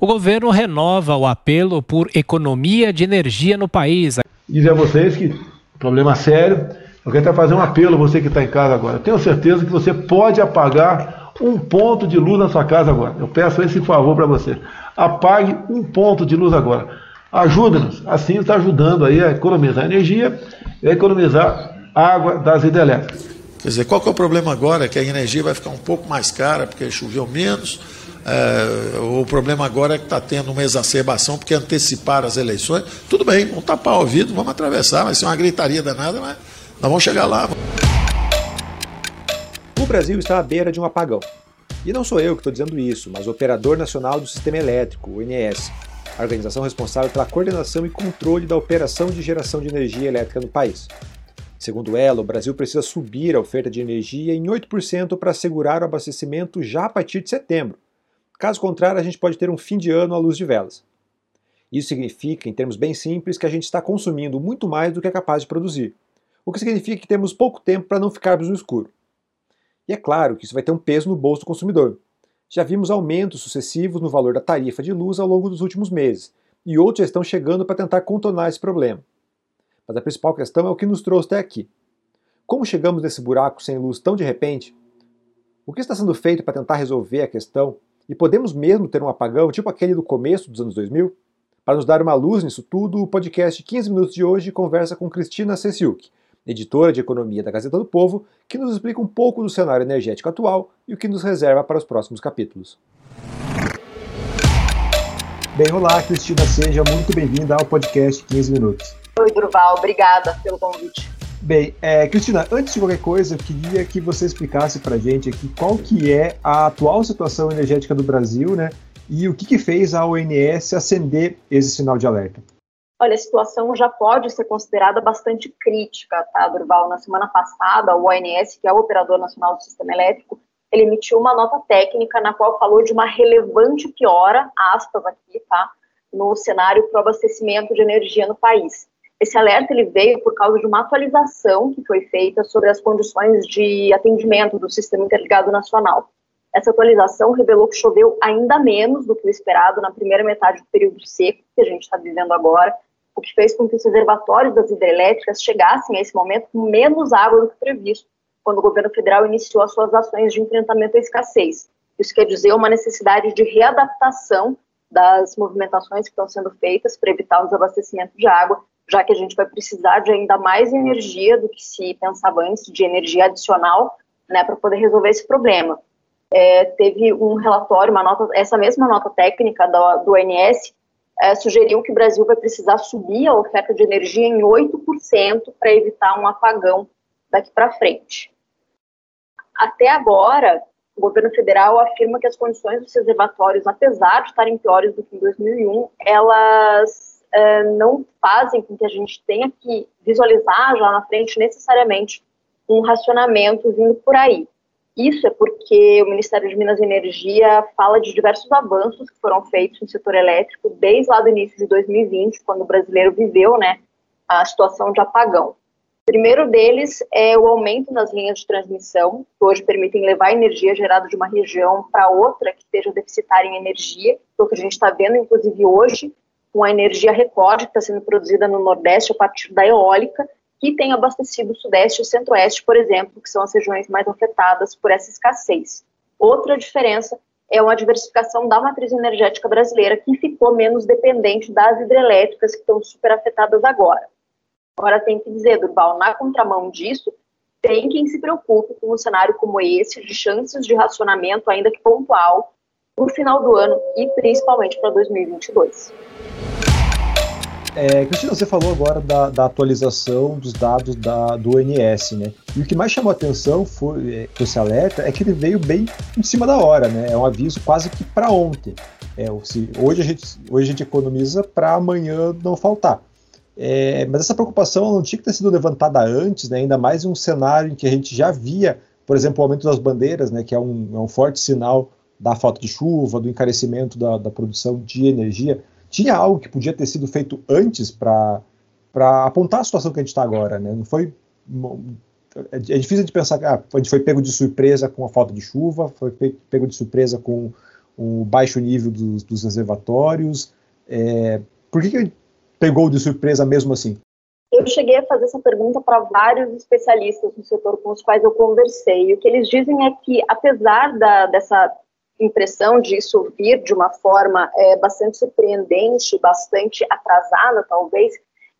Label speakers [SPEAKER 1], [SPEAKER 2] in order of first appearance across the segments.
[SPEAKER 1] o governo renova o apelo por economia de energia no país.
[SPEAKER 2] Dizer a vocês que problema sério. Eu quero fazer um apelo a você que está em casa agora. Eu tenho certeza que você pode apagar um ponto de luz na sua casa agora. Eu peço esse favor para você. Apague um ponto de luz agora. Ajuda-nos. Assim está ajudando aí a economizar energia e a economizar água das hidrelétricas.
[SPEAKER 3] Quer dizer, qual que é o problema agora? Que a energia vai ficar um pouco mais cara porque choveu menos. É, o problema agora é que está tendo uma exacerbação porque anteciparam as eleições. Tudo bem, vamos tapar o ouvido, vamos atravessar, vai ser uma gritaria danada, mas nós vamos chegar lá.
[SPEAKER 4] O Brasil está à beira de um apagão. E não sou eu que estou dizendo isso, mas o Operador Nacional do Sistema Elétrico, o INS, a organização responsável pela coordenação e controle da operação de geração de energia elétrica no país. Segundo ela, o Brasil precisa subir a oferta de energia em 8% para assegurar o abastecimento já a partir de setembro. Caso contrário, a gente pode ter um fim de ano à luz de velas. Isso significa, em termos bem simples, que a gente está consumindo muito mais do que é capaz de produzir, o que significa que temos pouco tempo para não ficarmos no escuro. E é claro que isso vai ter um peso no bolso do consumidor. Já vimos aumentos sucessivos no valor da tarifa de luz ao longo dos últimos meses, e outros já estão chegando para tentar contornar esse problema. Mas a principal questão é o que nos trouxe até aqui. Como chegamos nesse buraco sem luz tão de repente? O que está sendo feito para tentar resolver a questão? E podemos mesmo ter um apagão, tipo aquele do começo dos anos 2000? Para nos dar uma luz nisso tudo, o podcast 15 Minutos de hoje conversa com Cristina Cessiuk, editora de economia da Gazeta do Povo, que nos explica um pouco do cenário energético atual e o que nos reserva para os próximos capítulos. Bem, olá, Cristina, seja muito bem-vinda ao podcast 15 Minutos.
[SPEAKER 5] Oi, Durval, obrigada pelo convite.
[SPEAKER 4] Bem, é, Cristina, antes de qualquer coisa, eu queria que você explicasse para a gente aqui qual que é a atual situação energética do Brasil, né? E o que, que fez a ONS acender esse sinal de alerta?
[SPEAKER 5] Olha, a situação já pode ser considerada bastante crítica, tá, Durval? Na semana passada, o ONS, que é o Operador Nacional do Sistema Elétrico, ele emitiu uma nota técnica na qual falou de uma relevante piora, aspas aqui, tá, no cenário para o abastecimento de energia no país. Esse alerta ele veio por causa de uma atualização que foi feita sobre as condições de atendimento do Sistema Interligado Nacional. Essa atualização revelou que choveu ainda menos do que o esperado na primeira metade do período seco que a gente está vivendo agora, o que fez com que os reservatórios das hidrelétricas chegassem a esse momento com menos água do que previsto, quando o governo federal iniciou as suas ações de enfrentamento à escassez. Isso quer dizer uma necessidade de readaptação das movimentações que estão sendo feitas para evitar o desabastecimento de água já que a gente vai precisar de ainda mais energia do que se pensava antes, de energia adicional, né, para poder resolver esse problema. É, teve um relatório, uma nota, essa mesma nota técnica do, ONS é, sugeriu que o Brasil vai precisar subir a oferta de energia em 8% para evitar um apagão daqui para frente. Até agora, o governo federal afirma que as condições dos reservatórios, apesar de estarem piores do que em 2001, elas é, não fazem com que a gente tenha que visualizar já na frente necessariamente um racionamento vindo por aí. Isso é porque o Ministério de Minas e Energia fala de diversos avanços que foram feitos no setor elétrico desde lá do início de 2020, quando o brasileiro viveu né, a situação de apagão. O primeiro deles é o aumento das linhas de transmissão, que hoje permitem levar energia gerada de uma região para outra que esteja deficitária em energia, é o que a gente está vendo, inclusive hoje, com a energia recorde que está sendo produzida no Nordeste a partir da eólica, que tem abastecido o Sudeste e o Centro-Oeste, por exemplo, que são as regiões mais afetadas por essa escassez. Outra diferença é uma diversificação da matriz energética brasileira, que ficou menos dependente das hidrelétricas, que estão super afetadas agora. Agora, tem que dizer, Durbal, na contramão disso, tem quem se preocupe com um cenário como esse, de chances de racionamento, ainda que pontual, no final do ano e principalmente para 2022.
[SPEAKER 4] É, Cristina, você falou agora da, da atualização dos dados da, do ONS, né? E o que mais chamou a atenção foi, é, com esse alerta é que ele veio bem em cima da hora, né? É um aviso quase que para ontem. É, se, hoje, a gente, hoje a gente economiza para amanhã não faltar. É, mas essa preocupação não tinha que ter sido levantada antes, né? ainda mais em um cenário em que a gente já via, por exemplo, o aumento das bandeiras, né? que é um, é um forte sinal da falta de chuva, do encarecimento da, da produção de energia tinha algo que podia ter sido feito antes para apontar a situação que a gente está agora, né? Não foi é, é difícil de pensar que ah, a gente foi pego de surpresa com a falta de chuva, foi pego de surpresa com o baixo nível dos, dos reservatórios? É, por que, que pegou de surpresa mesmo assim?
[SPEAKER 5] Eu cheguei a fazer essa pergunta para vários especialistas no setor com os quais eu conversei. O que eles dizem é que, apesar da, dessa impressão de isso vir de uma forma é, bastante surpreendente, bastante atrasada, talvez,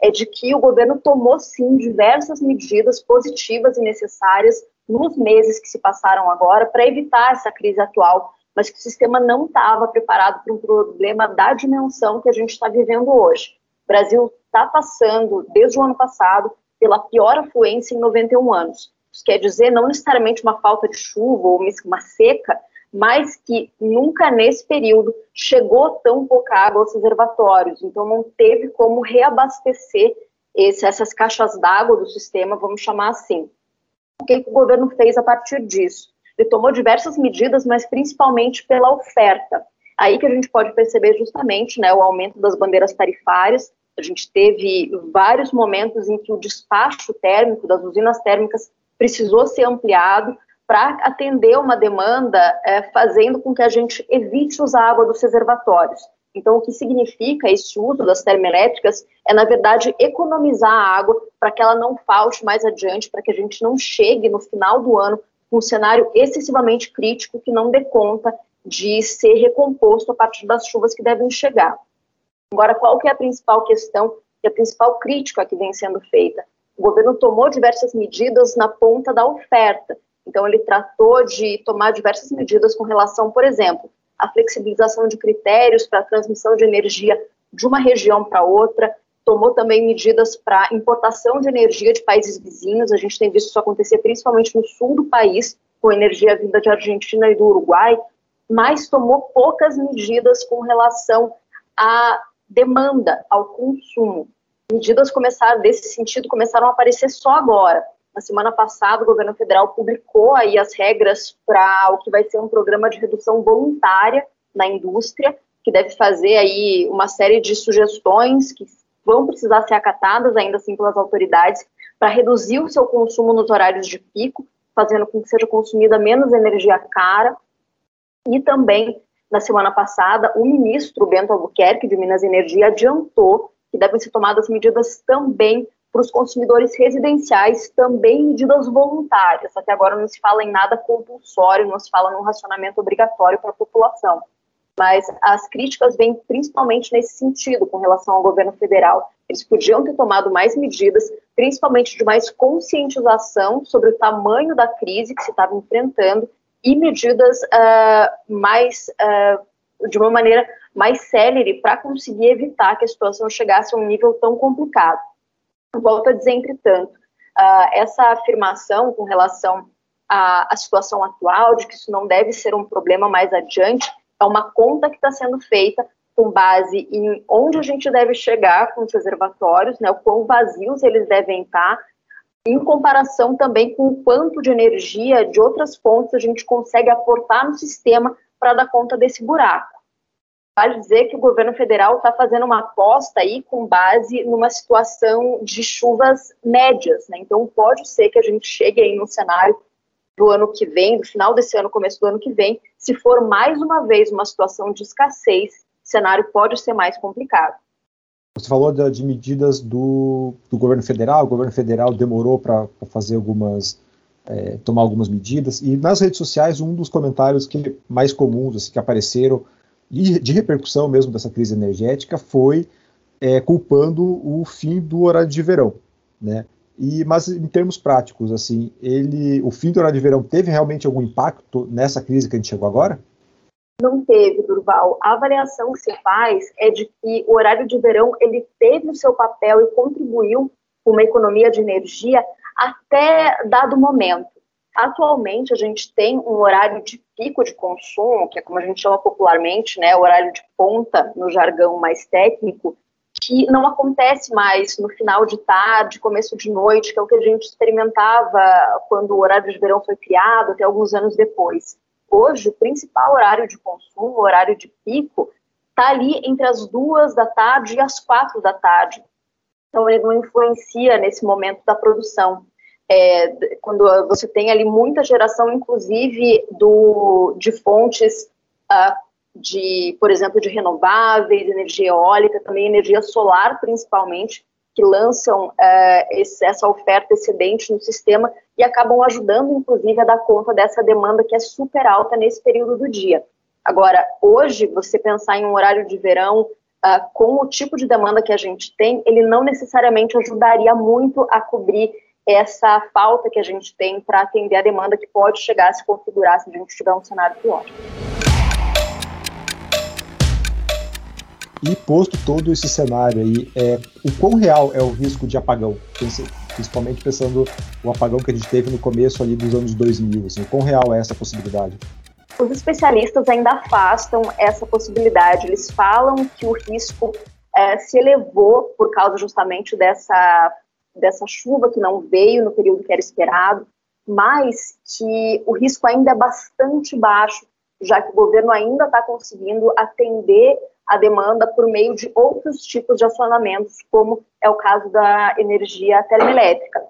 [SPEAKER 5] é de que o governo tomou sim diversas medidas positivas e necessárias nos meses que se passaram agora para evitar essa crise atual, mas que o sistema não estava preparado para um problema da dimensão que a gente está vivendo hoje. O Brasil está passando, desde o ano passado, pela pior afluência em 91 anos. Isso quer dizer não necessariamente uma falta de chuva ou uma seca, mas que nunca nesse período chegou tão pouca água aos reservatórios, então não teve como reabastecer esse, essas caixas d'água do sistema, vamos chamar assim. O que, o governo fez a partir disso? Ele tomou diversas medidas, mas principalmente pela oferta. Aí que a gente pode perceber justamente né, o aumento das bandeiras tarifárias. A gente teve vários momentos em que o despacho térmico das usinas térmicas precisou ser ampliado, para atender uma demanda, é, fazendo com que a gente evite usar água dos reservatórios. Então, o que significa esse uso das termoelétricas é, na verdade, economizar a água para que ela não falte mais adiante, para que a gente não chegue no final do ano com um cenário excessivamente crítico que não dê conta de ser recomposto a partir das chuvas que devem chegar. Agora, qual que é a principal questão e a principal crítica que vem sendo feita? O governo tomou diversas medidas na ponta da oferta, então, ele tratou de tomar diversas medidas com relação, por exemplo, à flexibilização de critérios para a transmissão de energia de uma região para outra, tomou também medidas para importação de energia de países vizinhos. A gente tem visto isso acontecer principalmente no sul do país, com energia vinda de Argentina e do Uruguai, mas tomou poucas medidas com relação à demanda, ao consumo. Medidas começaram, desse sentido, começaram a aparecer só agora. Na semana passada, o governo federal publicou aí as regras para o que vai ser um programa de redução voluntária na indústria, que deve fazer aí uma série de sugestões que vão precisar ser acatadas ainda assim pelas autoridades para reduzir o seu consumo nos horários de pico, fazendo com que seja consumida menos energia cara. E também, na semana passada, o ministro Bento Albuquerque, de Minas e Energia, adiantou que devem ser tomadas medidas também para os consumidores residenciais também medidas voluntárias. Até agora não se fala em nada compulsório, não se fala num racionamento obrigatório para a população. Mas as críticas vêm principalmente nesse sentido, com relação ao governo federal. Eles podiam ter tomado mais medidas, principalmente de mais conscientização sobre o tamanho da crise que se estava enfrentando e medidas uh, mais, uh, de uma maneira mais célere para conseguir evitar que a situação chegasse a um nível tão complicado. Volto a dizer, entretanto, uh, essa afirmação com relação à, à, situação atual, de que isso não deve ser um problema mais adiante, é uma conta que está sendo feita com base em onde a gente deve chegar com os reservatórios, né, o quão vazios eles devem estar, em comparação também com o quanto de energia de outras fontes a gente consegue aportar no sistema para dar conta desse buraco vale dizer que o governo federal está fazendo uma aposta aí com base numa situação de chuvas médias, né? Então pode ser que a gente chegue aí no cenário do ano que vem, do final desse ano, começo do ano que vem, se for mais uma vez uma situação de escassez, o cenário pode ser mais complicado.
[SPEAKER 4] Você falou de, de medidas do, do, governo federal, o governo federal demorou para fazer algumas, é, tomar algumas medidas, e nas redes sociais, um dos comentários que mais comuns, assim, que apareceram, de, de repercussão mesmo dessa crise energética foi é, culpando o fim do horário de verão, né? E, mas em termos práticos, assim, ele, o fim do horário de verão teve realmente algum impacto nessa crise que a gente chegou agora?
[SPEAKER 5] Não teve, Durval. A avaliação que se faz é de que o horário de verão ele teve o seu papel e contribuiu com uma economia de energia até dado momento. Atualmente, a gente tem um horário de pico de consumo, que é como a gente chama popularmente, né, horário de ponta, no jargão mais técnico, que não acontece mais no final de tarde, começo de noite, que é o que a gente experimentava quando o horário de verão foi criado, até alguns anos depois. Hoje, o principal horário de consumo, o horário de pico, está ali entre as duas da tarde e as quatro da tarde. Então, ele não influencia nesse momento da produção é, quando você tem ali muita geração, inclusive do, de fontes uh, de, por exemplo, de renováveis, energia eólica, também energia solar, principalmente, que lançam é, esse, essa oferta excedente no sistema e acabam ajudando, inclusive, a dar conta dessa demanda que é super alta nesse período do dia. Agora, hoje, você pensar em um horário de verão uh, com o tipo de demanda que a gente tem, ele não necessariamente ajudaria muito a cobrir essa falta que a gente tem para atender a demanda que pode chegar a se configurar se a gente tiver um cenário pior.
[SPEAKER 4] E posto todo esse cenário aí, é, o quão real é o risco de apagão? Principalmente pensando o apagão que a gente teve no começo ali dos anos 2000, assim, o quão real é essa possibilidade?
[SPEAKER 5] Os especialistas ainda afastam essa possibilidade. Eles falam que o risco é, se elevou por causa justamente dessa, dessa chuva que não veio no período que era esperado, mas que o risco ainda é bastante baixo, já que o governo ainda está conseguindo atender a demanda por meio de outros tipos de acionamentos, como é o caso da energia termoelétrica.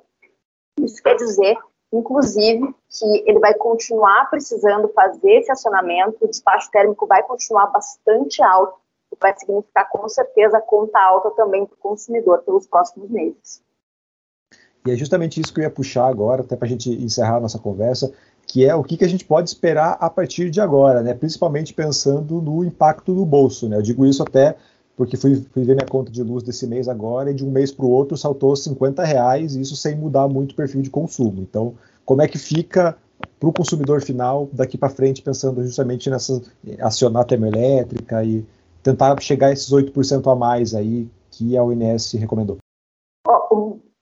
[SPEAKER 5] Isso quer dizer inclusive que ele vai continuar precisando fazer esse acionamento, o despacho térmico vai continuar bastante alto, o que vai significar com certeza conta alta também para o consumidor pelos próximos meses.
[SPEAKER 4] E é justamente isso que eu ia puxar agora, até para a gente encerrar a nossa conversa, que é o que, que a gente pode esperar a partir de agora, né? principalmente pensando no impacto no bolso. Né? Eu digo isso até porque fui, fui, ver minha conta de luz desse mês agora e de um mês para o outro saltou 50 reais, isso sem mudar muito o perfil de consumo. Então, como é que fica para o consumidor final daqui para frente, pensando justamente nessa acionar a termoelétrica e tentar chegar a esses 8% a mais aí que a ONS recomendou?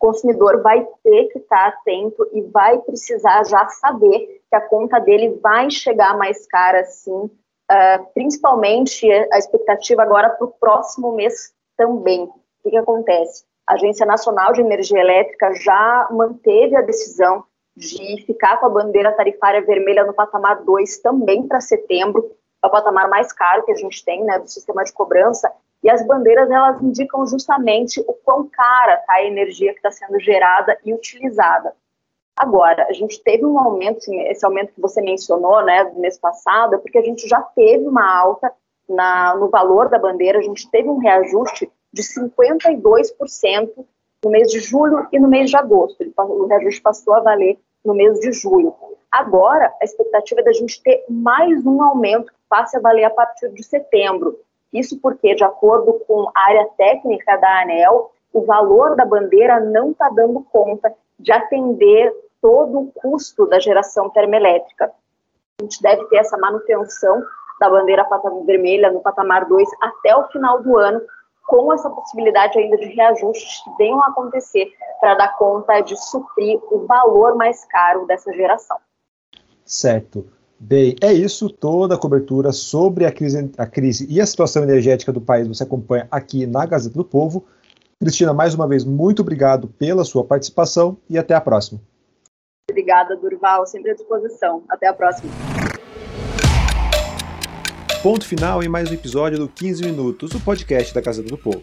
[SPEAKER 5] Consumidor vai ter que estar atento e vai precisar já saber que a conta dele vai chegar mais cara sim uh, principalmente a expectativa agora para o próximo mês também. O que, que acontece? A Agência Nacional de Energia Elétrica já manteve a decisão de ficar com a bandeira tarifária vermelha no patamar 2 também para setembro, é o patamar mais caro que a gente tem, né, do sistema de cobrança, e as bandeiras, elas indicam justamente o quão cara está a energia que está sendo gerada e utilizada. Agora, a gente teve um aumento, esse aumento que você mencionou, né, do mês passado, é porque a gente já teve uma alta na, no valor da bandeira, a gente teve um reajuste de 52% no mês de julho e no mês de agosto. O reajuste passou a valer no mês de julho. Agora, a expectativa é da gente ter mais um aumento que passe a valer a partir de setembro. Isso porque, de acordo com a área técnica da ANEL, o valor da bandeira não está dando conta de atender todo o custo da geração termoelétrica. A gente deve ter essa manutenção da bandeira vermelha no patamar 2 até o final do ano, com essa possibilidade ainda de reajustes que venham a acontecer para dar conta de suprir o valor mais caro dessa geração.
[SPEAKER 4] Certo. Bem, é isso, toda a cobertura sobre a crise, a crise e a situação energética do país você acompanha aqui na Gazeta do Povo. Cristina, mais uma vez, muito obrigado pela sua participação e até a próxima.
[SPEAKER 5] Obrigada, Durval, sempre à disposição. Até a próxima.
[SPEAKER 4] Ponto final em mais um episódio do 15 Minutos, o podcast da Casa do Povo.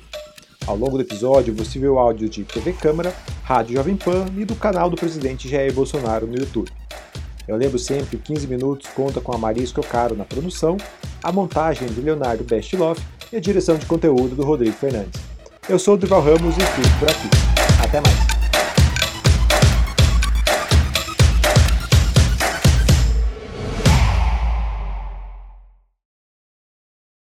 [SPEAKER 4] Ao longo do episódio, você vê o áudio de TV Câmara, Rádio Jovem Pan e do canal do presidente Jair Bolsonaro no YouTube. Eu lembro sempre que 15 Minutos conta com a Marisco Caro na produção, a montagem de Leonardo Bestloff e a direção de conteúdo do Rodrigo Fernandes. Eu sou o Durval Ramos e fico por aqui. Até mais!